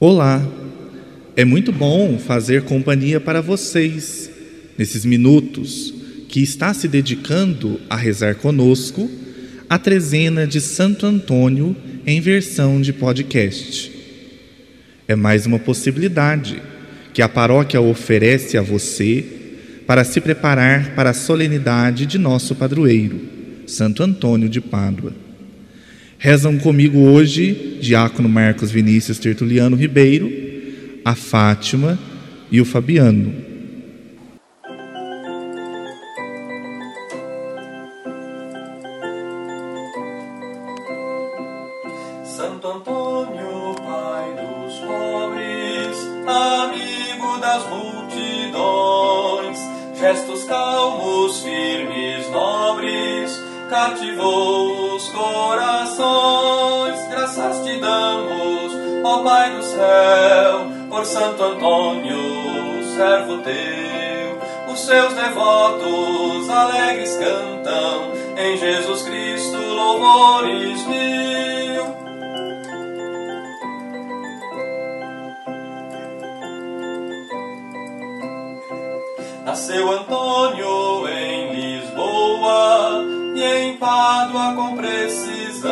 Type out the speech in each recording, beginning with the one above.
Olá, é muito bom fazer companhia para vocês nesses minutos que está se dedicando a rezar conosco a trezena de Santo Antônio em versão de podcast. É mais uma possibilidade que a paróquia oferece a você para se preparar para a solenidade de nosso padroeiro, Santo Antônio de Pádua. Rezam comigo hoje Diácono Marcos Vinícius Tertuliano Ribeiro, a Fátima e o Fabiano. Santo Antônio, Pai dos pobres, amigo das multidões, gestos calmos, firmes, cativou os corações. Graças te damos, ó Pai do céu, por Santo Antônio, servo teu. Os seus devotos alegres cantam em Jesus Cristo louvores mil. Nasceu Antônio Pádua com precisão.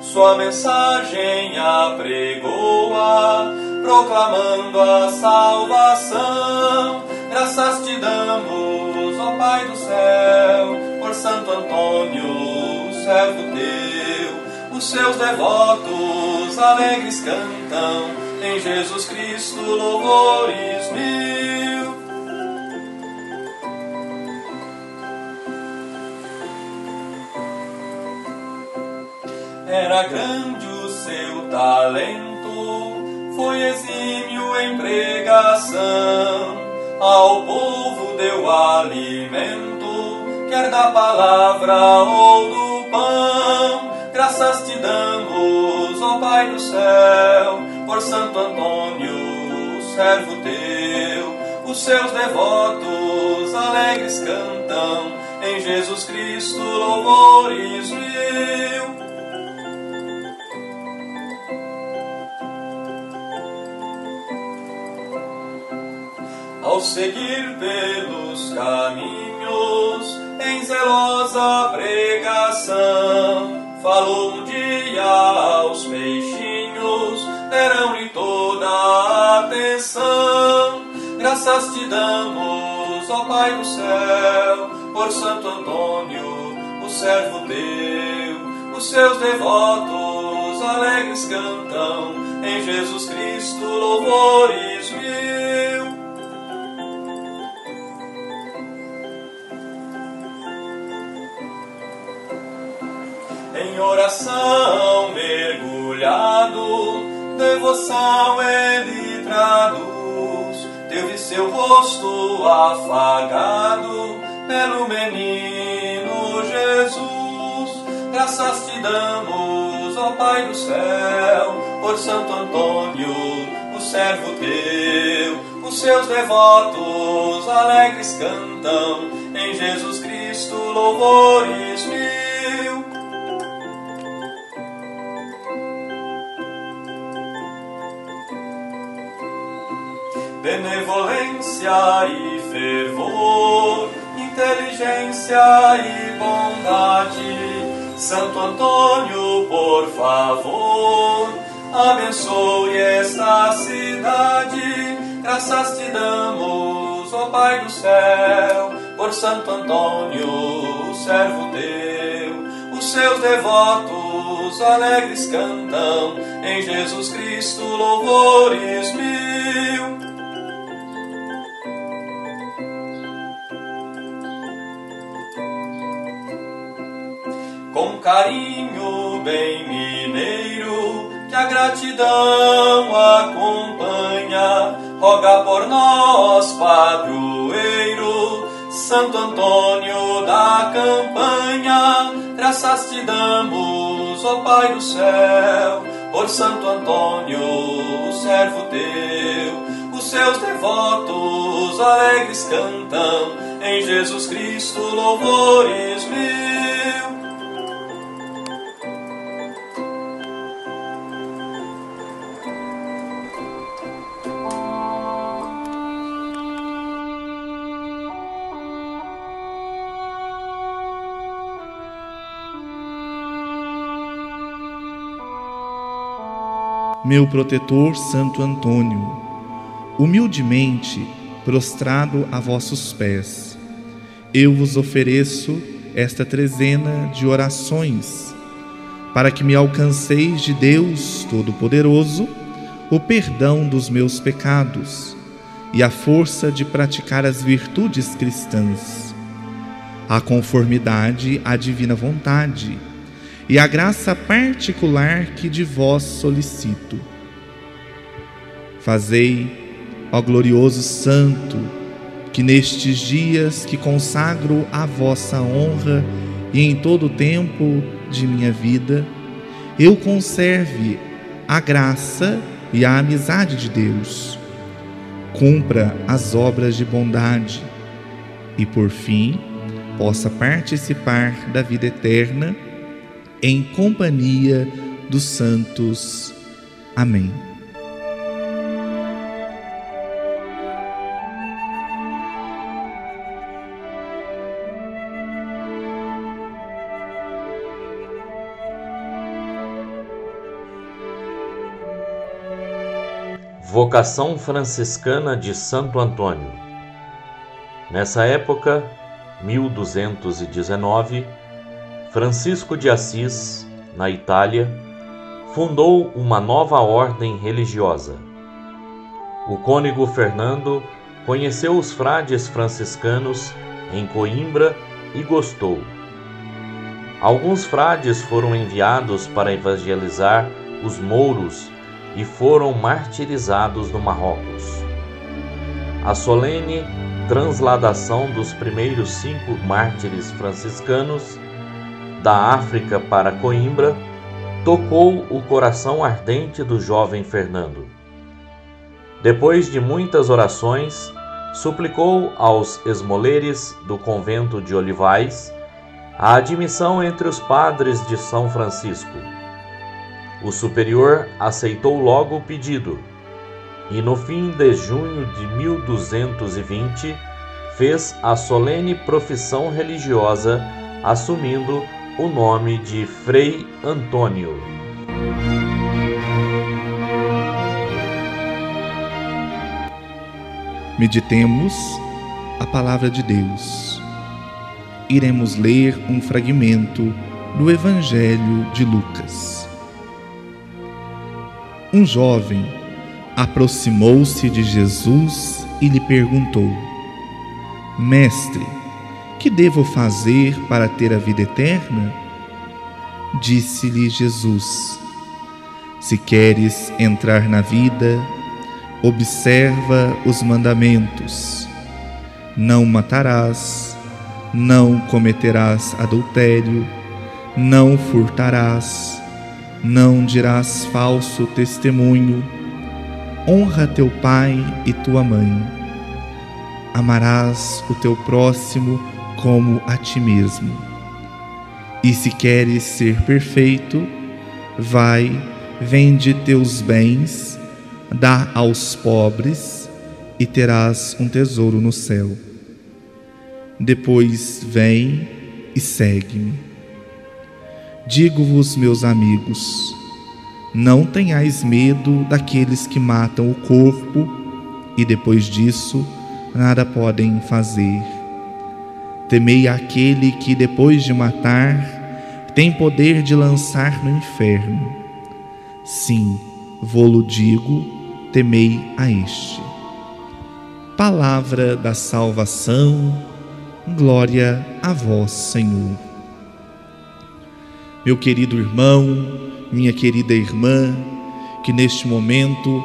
Sua mensagem apregoa, proclamando a salvação. Graças te damos, ó Pai do céu, por Santo Antônio, servo teu. Os seus devotos alegres cantam em Jesus Cristo louvores mil. Era grande o seu talento, foi exímio em pregação, ao povo deu alimento, quer da palavra ou do pão. Graças te damos, ó Pai do céu, por Santo Antônio, servo teu. Os seus devotos alegres cantam em Jesus Cristo louvores mil. Ao seguir pelos caminhos em zelosa pregação, falou um dia aos peixinhos, deram-lhe toda a atenção. Graças te damos, ó Pai do céu, por Santo Antônio, o servo teu, os seus devotos alegres cantam em Jesus Cristo louvores mil. Em oração mergulhado, devoção ele traduz. Teve seu rosto afagado pelo menino Jesus. Graças te damos, ó Pai do céu, por Santo Antônio, o servo teu. Os seus devotos alegres cantam em Jesus Cristo louvores mil. Benevolência e fervor, inteligência e bondade. Santo Antônio, por favor, abençoe esta cidade. Graças te damos, ó Pai do céu, por Santo Antônio, servo teu. Os seus devotos alegres cantam em Jesus Cristo louvores mil. Com carinho bem mineiro, que a gratidão acompanha. Roga por nós, padroeiro, Santo Antônio da campanha. Graças te damos, ó Pai do céu, por Santo Antônio, servo teu. Os seus devotos alegres cantam em Jesus Cristo louvores mil. Meu protetor Santo Antônio, humildemente prostrado a vossos pés, eu vos ofereço esta trezena de orações, para que me alcanceis de Deus Todo-Poderoso o perdão dos meus pecados e a força de praticar as virtudes cristãs, a conformidade à divina vontade e a graça particular que de vós solicito. Fazei, ó glorioso Santo, que nestes dias que consagro a vossa honra e em todo o tempo de minha vida, eu conserve a graça e a amizade de Deus, cumpra as obras de bondade e, por fim, possa participar da vida eterna em companhia dos santos. Amém. Vocação franciscana de Santo Antônio. Nessa época, 1219, Francisco de Assis, na Itália, fundou uma nova ordem religiosa. O cônego Fernando conheceu os frades franciscanos em Coimbra e gostou. Alguns frades foram enviados para evangelizar os mouros e foram martirizados no Marrocos. A solene transladação dos primeiros cinco mártires franciscanos da África para Coimbra, tocou o coração ardente do jovem Fernando. Depois de muitas orações, suplicou aos esmoleres do convento de Olivais a admissão entre os padres de São Francisco. O superior aceitou logo o pedido e, no fim de junho de 1220, fez a solene profissão religiosa, assumindo o nome de Frei Antônio. Meditemos a palavra de Deus. Iremos ler um fragmento do Evangelho de Lucas. Um jovem aproximou-se de Jesus e lhe perguntou: Mestre, que devo fazer para ter a vida eterna? Disse-lhe Jesus: Se queres entrar na vida, observa os mandamentos. Não matarás, não cometerás adultério, não furtarás, não dirás falso testemunho, honra teu pai e tua mãe. Amarás o teu próximo como a ti mesmo. E se queres ser perfeito, vai, vende teus bens, dá aos pobres e terás um tesouro no céu. Depois vem e segue-me. Digo-vos, meus amigos, não tenhais medo daqueles que matam o corpo e depois disso nada podem fazer Temei aquele que, depois de matar, tem poder de lançar no inferno. Sim, vou-lo digo, temei a este. Palavra da salvação, glória a vós, Senhor. Meu querido irmão, minha querida irmã, que neste momento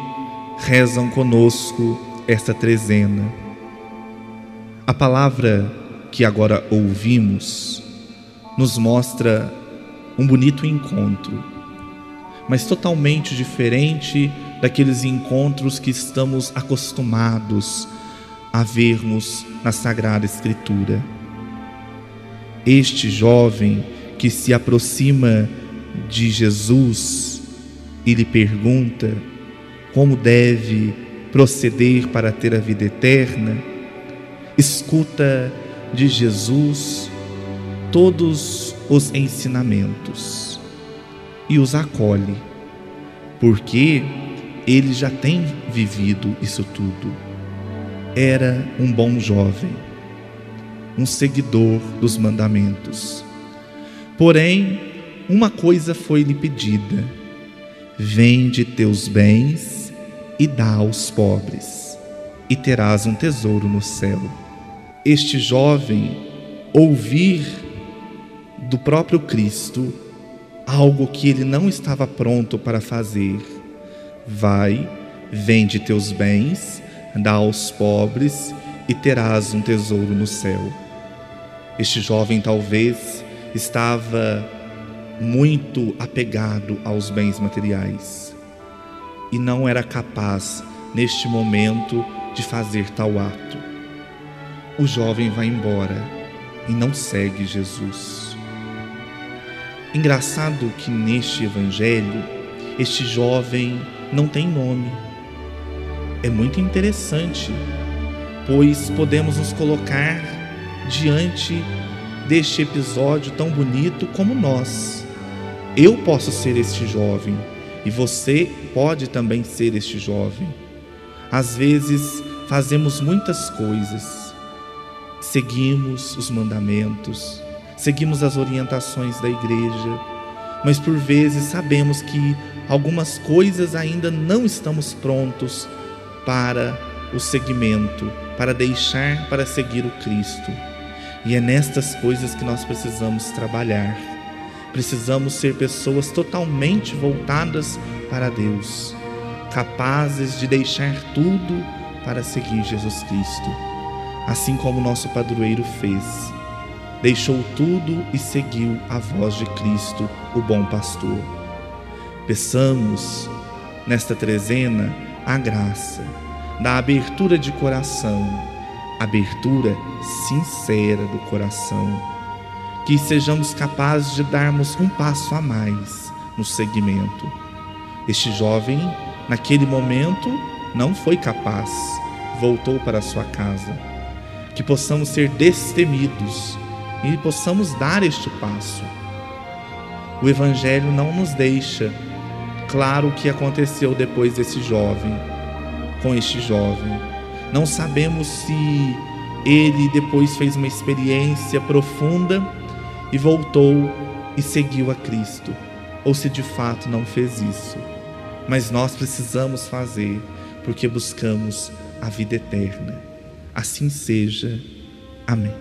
rezam conosco esta trezena. A palavra que agora ouvimos nos mostra um bonito encontro, mas totalmente diferente daqueles encontros que estamos acostumados a vermos na Sagrada Escritura. Este jovem que se aproxima de Jesus e lhe pergunta como deve proceder para ter a vida eterna, escuta de Jesus todos os ensinamentos e os acolhe, porque ele já tem vivido isso tudo. Era um bom jovem, um seguidor dos mandamentos. Porém, uma coisa foi-lhe pedida: vende teus bens e dá aos pobres, e terás um tesouro no céu. Este jovem ouvir do próprio Cristo algo que ele não estava pronto para fazer. Vai, vende teus bens, dá aos pobres e terás um tesouro no céu. Este jovem talvez estava muito apegado aos bens materiais e não era capaz, neste momento, de fazer tal ato. O jovem vai embora e não segue Jesus. Engraçado que neste evangelho, este jovem não tem nome. É muito interessante, pois podemos nos colocar diante deste episódio tão bonito como nós. Eu posso ser este jovem e você pode também ser este jovem. Às vezes fazemos muitas coisas, seguimos os mandamentos, seguimos as orientações da igreja, mas por vezes sabemos que algumas coisas ainda não estamos prontos para o seguimento, para deixar para seguir o Cristo. E é nestas coisas que nós precisamos trabalhar. Precisamos ser pessoas totalmente voltadas para Deus, capazes de deixar tudo para seguir Jesus Cristo, assim como nosso padroeiro fez. Deixou tudo e seguiu a voz de Cristo, o bom pastor. Peçamos nesta trezena a graça da abertura de coração, abertura sincera do coração que sejamos capazes de darmos um passo a mais no segmento. Este jovem, naquele momento, não foi capaz, voltou para sua casa. Que possamos ser destemidos e possamos dar este passo. O Evangelho não nos deixa claro o que aconteceu depois desse jovem, com este jovem. Não sabemos se ele depois fez uma experiência profunda e voltou e seguiu a Cristo, ou se de fato não fez isso. Mas nós precisamos fazer, porque buscamos a vida eterna. Assim seja. Amém.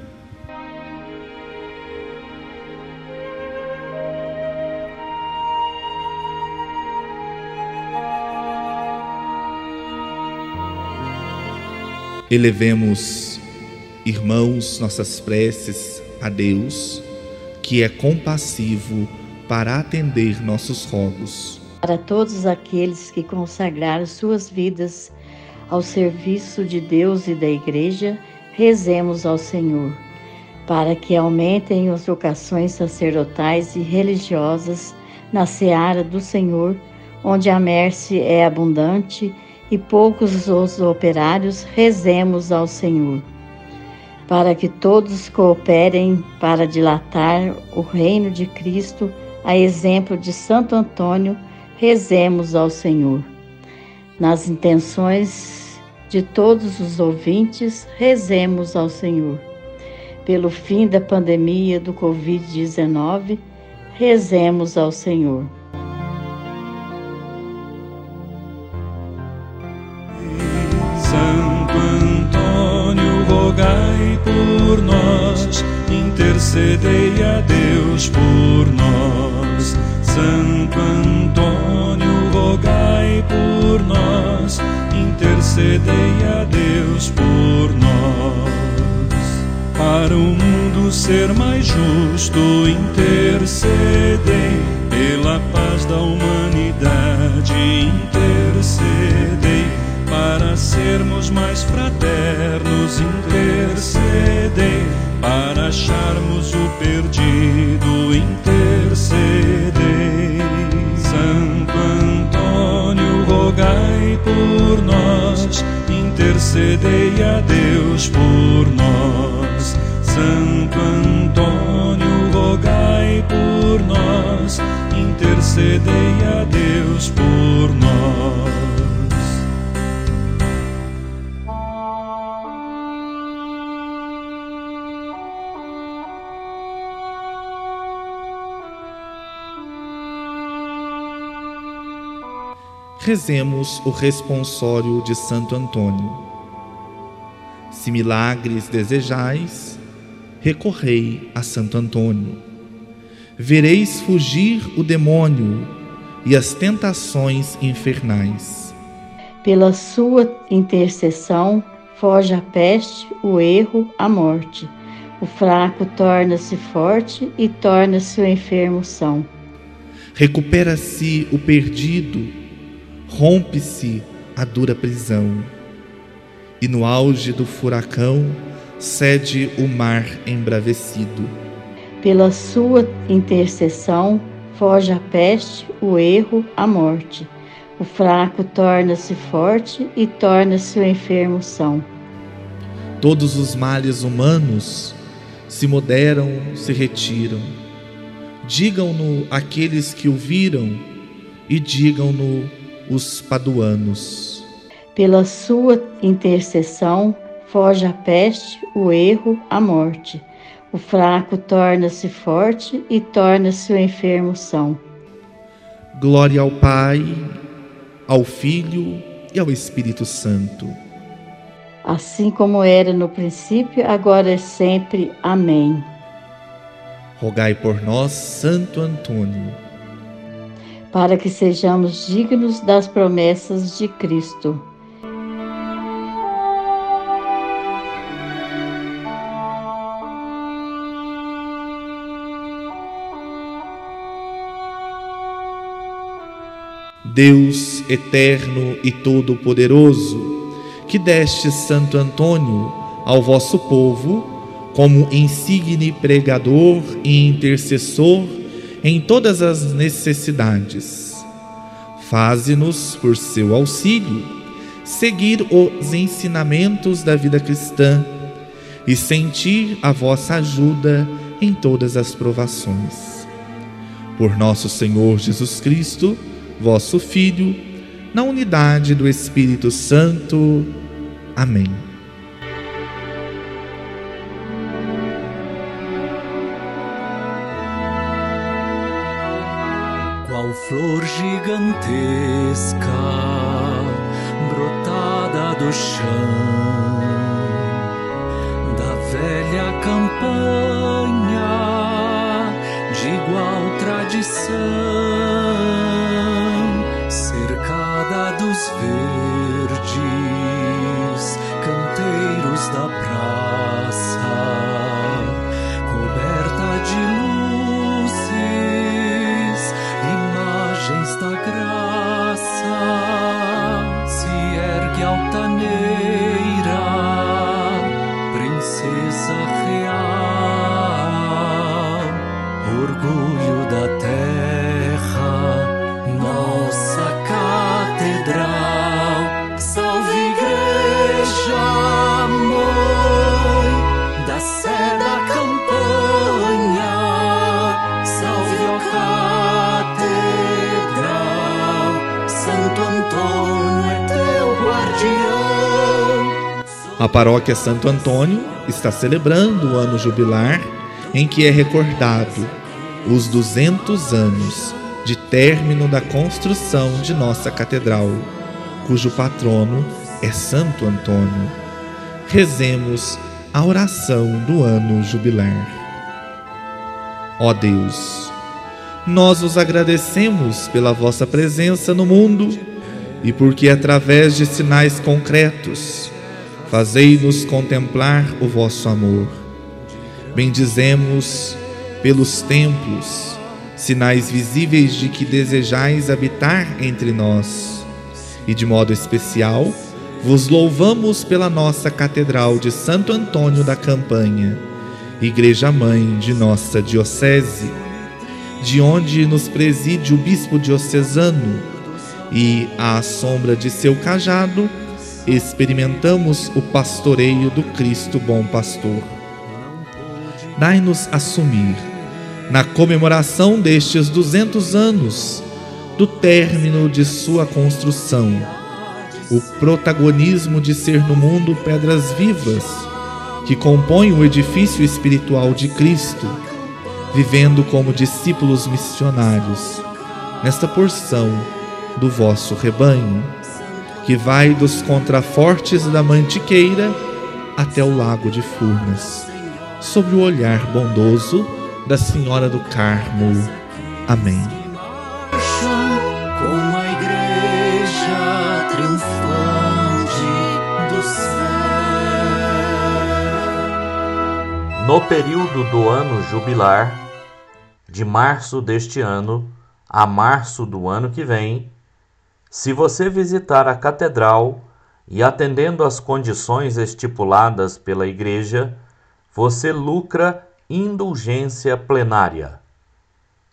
Elevemos, irmãos, nossas preces a Deus que é compassivo para atender nossos rogos. Para todos aqueles que consagraram suas vidas ao serviço de Deus e da Igreja, rezemos ao Senhor, para que aumentem as vocações sacerdotais e religiosas na seara do Senhor, onde a merce é abundante e poucos os operários, rezemos ao Senhor para que todos cooperem para dilatar o reino de Cristo, a exemplo de Santo Antônio, rezemos ao Senhor. Nas intenções de todos os ouvintes, rezemos ao Senhor. Pelo fim da pandemia do Covid-19, rezemos ao Senhor. por nós, intercedei a Deus por nós. Santo Antônio, intercedei a Deus por nós. Para o mundo ser mais justo, intercedei pela paz da humanidade, intercedei para sermos mais fraternos, rezemos o responsório de Santo Antônio. Se milagres desejais, recorrei a Santo Antônio. Vereis fugir o demônio e as tentações infernais. Pela sua intercessão, foge a peste, o erro, a morte. O fraco torna-se forte e torna-se o enfermo são. Recupera-se o perdido rompe-se a dura prisão, e no auge do furacão cede o mar embravecido. Pela sua intercessão foge a peste, o erro, a morte. O fraco torna-se forte e torna-se o enfermo são. Todos os males humanos se moderam, se retiram. Digam-no aqueles que o viram e digam-no os paduanos. Pela sua intercessão, foge a peste, o erro, a morte. O fraco torna-se forte e torna-se o enfermo são. Glória ao Pai, ao Filho e ao Espírito Santo. Assim como era no princípio, agora é sempre. Amém. Rogai por nós, Santo Antônio para que sejamos dignos das promessas de Cristo. Deus eterno e todo-poderoso, que deste Santo Antônio ao vosso povo como insigne pregador e intercessor em todas as necessidades. Faze-nos, por seu auxílio, seguir os ensinamentos da vida cristã e sentir a vossa ajuda em todas as provações. Por nosso Senhor Jesus Cristo, vosso Filho, na unidade do Espírito Santo. Amém. Flor gigantesca brotada do chão da velha campanha de igual tradição, paróquia Santo Antônio está celebrando o ano jubilar em que é recordado os 200 anos de término da construção de nossa catedral, cujo patrono é Santo Antônio. Rezemos a oração do ano jubilar. Ó Deus, nós os agradecemos pela vossa presença no mundo e porque através de sinais concretos fazei-nos contemplar o vosso amor. Bendizemos pelos templos, sinais visíveis de que desejais habitar entre nós, e de modo especial, vos louvamos pela nossa Catedral de Santo Antônio da Campanha, Igreja Mãe de nossa Diocese, de onde nos preside o Bispo Diocesano, e, à sombra de seu cajado, experimentamos o pastoreio do Cristo Bom Pastor. Dai-nos assumir, na comemoração destes 200 anos do término de sua construção, o protagonismo de ser no mundo pedras vivas que compõem o edifício espiritual de Cristo, vivendo como discípulos missionários nesta porção do vosso rebanho, que vai dos contrafortes da Mantiqueira até o lago de Furnas, sob o olhar bondoso da Senhora do Carmo. Amém. Com a igreja triunfante do céu. No período do ano jubilar, de março deste ano a março do ano que vem, se você visitar a catedral e atendendo às condições estipuladas pela Igreja, você lucra indulgência plenária.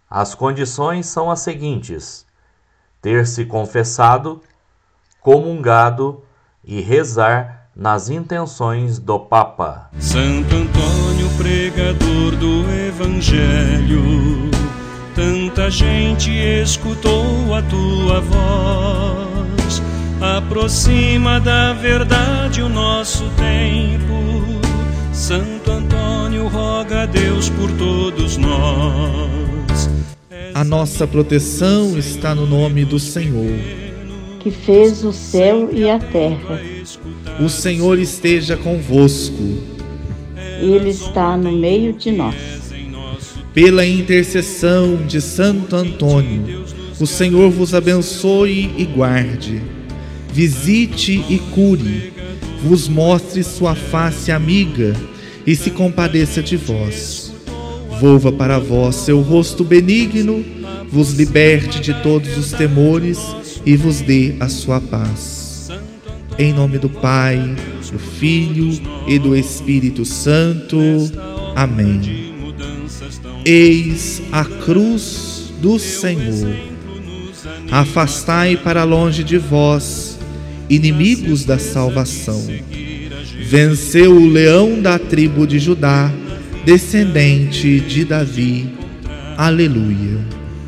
As condições são as seguintes: ter se confessado, comungado e rezar nas intenções do Papa. Santo Antônio, pregador do Evangelho, tanta gente escutou a tua voz. Aproxima da verdade o nosso tempo. Santo Antônio, roga a Deus por todos nós. A nossa proteção está no nome do Senhor. que fez o céu e a terra. O Senhor esteja convosco. Ele está no meio de nós. Pela intercessão de Santo Antônio, o Senhor vos abençoe e guarde. Visite e cure. Vos mostre sua face amiga e se compadeça de vós. Volva para vós seu rosto benigno, vos liberte de todos os temores e vos dê a sua paz. Em nome do Pai, do Filho e do Espírito Santo. Amém. Eis a cruz do Senhor. Afastai para longe de vós, inimigos da salvação. Venceu o leão da tribo de Judá, descendente de Davi. Aleluia.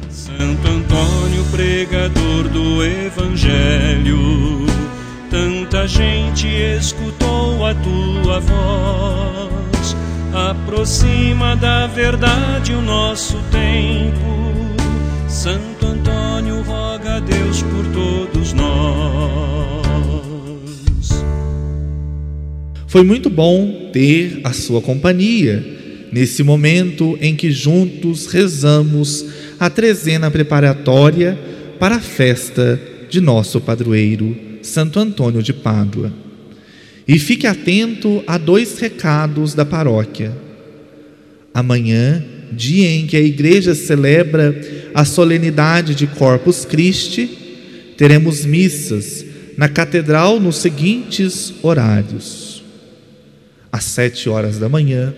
Santo Antônio, pregador do Evangelho, tanta gente escutou a tua voz. Aproxima da verdade o nosso tempo. Santo Antônio, roga a Deus por todos nós. Foi muito bom ter a sua companhia nesse momento em que juntos rezamos a trezena preparatória para a festa de nosso padroeiro, Santo Antônio de Pádua. E fique atento a dois recados da paróquia. Amanhã, dia em que a igreja celebra a solenidade de Corpus Christi, teremos missas na catedral nos seguintes horários: às sete horas da manhã,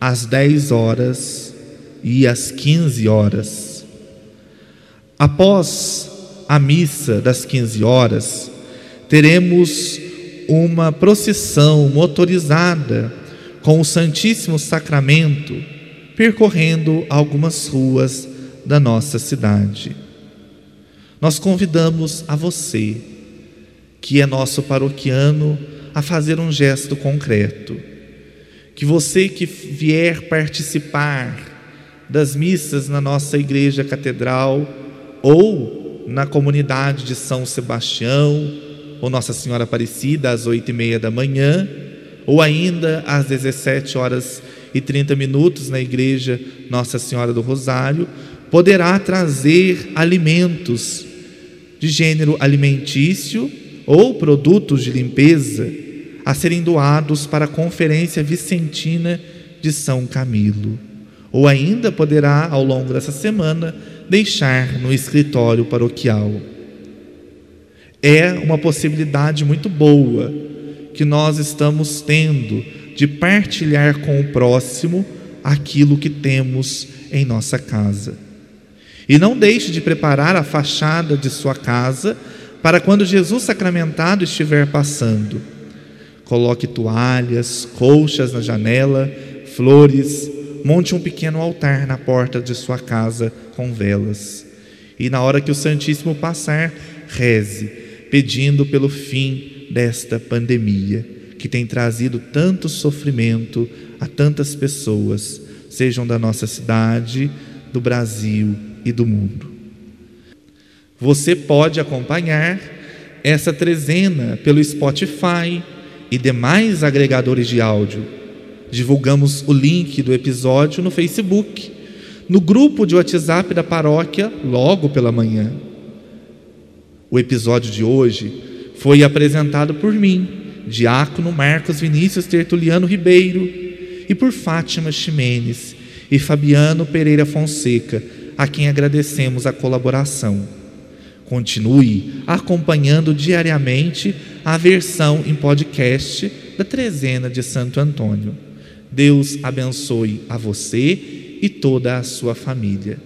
às dez horas e às quinze horas. Após a missa das quinze horas, teremos uma procissão motorizada com o Santíssimo Sacramento percorrendo algumas ruas da nossa cidade. Nós convidamos a você, que é nosso paroquiano, a fazer um gesto concreto. Que você que vier participar das missas na nossa igreja catedral ou na comunidade de São Sebastião ou Nossa Senhora Aparecida às oito e meia da manhã ou ainda às 17 horas e 30 minutos na igreja Nossa Senhora do Rosário, poderá trazer alimentos de gênero alimentício ou produtos de limpeza a serem doados para a Conferência Vicentina de São Camilo. Ou ainda poderá, ao longo dessa semana, deixar no escritório paroquial. É uma possibilidade muito boa que nós estamos tendo de partilhar com o próximo aquilo que temos em nossa casa. E não deixe de preparar a fachada de sua casa para quando Jesus sacramentado estiver passando. Coloque toalhas, colchas na janela, flores, monte um pequeno altar na porta de sua casa com velas. E na hora que o Santíssimo passar, reze, pedindo pelo fim desta pandemia que tem trazido tanto sofrimento a tantas pessoas, sejam da nossa cidade, do Brasil e do mundo. Você pode acompanhar essa trezena pelo Spotify e demais agregadores de áudio. Divulgamos o link do episódio no Facebook, no grupo de WhatsApp da paróquia, logo pela manhã. O episódio de hoje foi apresentado por mim, Diácono Marcos Vinícius Tertuliano Ribeiro, e por Fátima Ximenes e Fabiano Pereira Fonseca, a quem agradecemos a colaboração. Continue acompanhando diariamente a versão em podcast da Trezena de Santo Antônio. Deus abençoe a você e toda a sua família.